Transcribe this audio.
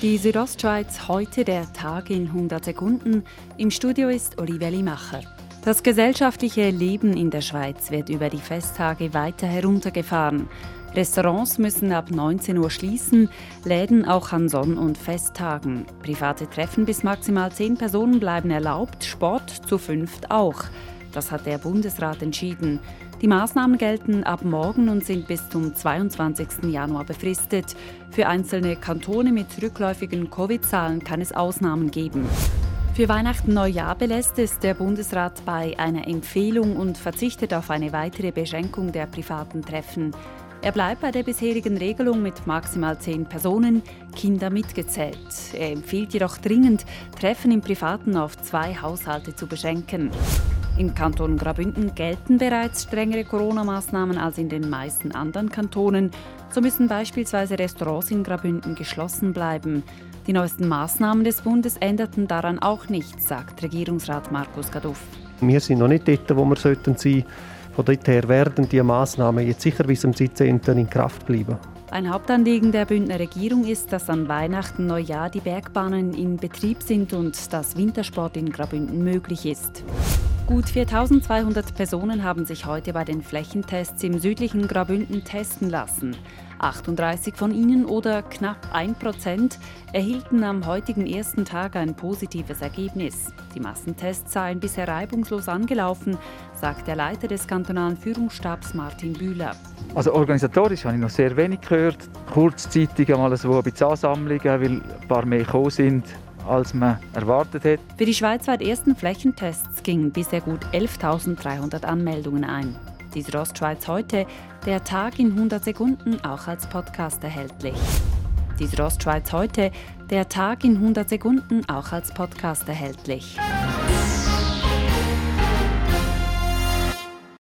Die Südostschweiz heute der Tag in 100 Sekunden. Im Studio ist Olivia Limacher. Das gesellschaftliche Leben in der Schweiz wird über die Festtage weiter heruntergefahren. Restaurants müssen ab 19 Uhr schließen, Läden auch an Sonn- und Festtagen. Private Treffen bis maximal 10 Personen bleiben erlaubt, Sport zu fünft auch. Das hat der Bundesrat entschieden. Die Maßnahmen gelten ab morgen und sind bis zum 22. Januar befristet. Für einzelne Kantone mit rückläufigen Covid-Zahlen kann es Ausnahmen geben. Für Weihnachten Neujahr belässt es der Bundesrat bei einer Empfehlung und verzichtet auf eine weitere Beschränkung der privaten Treffen. Er bleibt bei der bisherigen Regelung mit maximal zehn Personen, Kinder mitgezählt. Er empfiehlt jedoch dringend, Treffen im Privaten auf zwei Haushalte zu beschränken. Im Kanton Graubünden gelten bereits strengere Corona-Maßnahmen als in den meisten anderen Kantonen. So müssen beispielsweise Restaurants in Graubünden geschlossen bleiben. Die neuesten Maßnahmen des Bundes änderten daran auch nichts, sagt Regierungsrat Markus Gaduff. Wir sind noch nicht dort, wo wir sollten sein. Von dort her werden die Maßnahmen jetzt sicher bis zum 17. in Kraft bleiben. Ein Hauptanliegen der Bündner Regierung ist, dass an Weihnachten Neujahr die Bergbahnen in Betrieb sind und dass Wintersport in Graubünden möglich ist. Gut 4200 Personen haben sich heute bei den Flächentests im südlichen Graubünden testen lassen. 38 von ihnen oder knapp 1 Prozent erhielten am heutigen ersten Tag ein positives Ergebnis. Die Massentests seien bisher reibungslos angelaufen, sagt der Leiter des kantonalen Führungsstabs Martin Bühler. Also organisatorisch habe ich noch sehr wenig gehört. Kurzzeitig einmal so ein bisschen Ansammlungen, weil ein paar mehr gekommen sind als man erwartet hat. Für die schweizweit ersten Flächentests gingen bisher gut 11.300 Anmeldungen ein. Die Ostschweiz heute, der Tag in 100 Sekunden, auch als Podcast erhältlich. Die Ostschweiz heute, der Tag in 100 Sekunden, auch als Podcast erhältlich.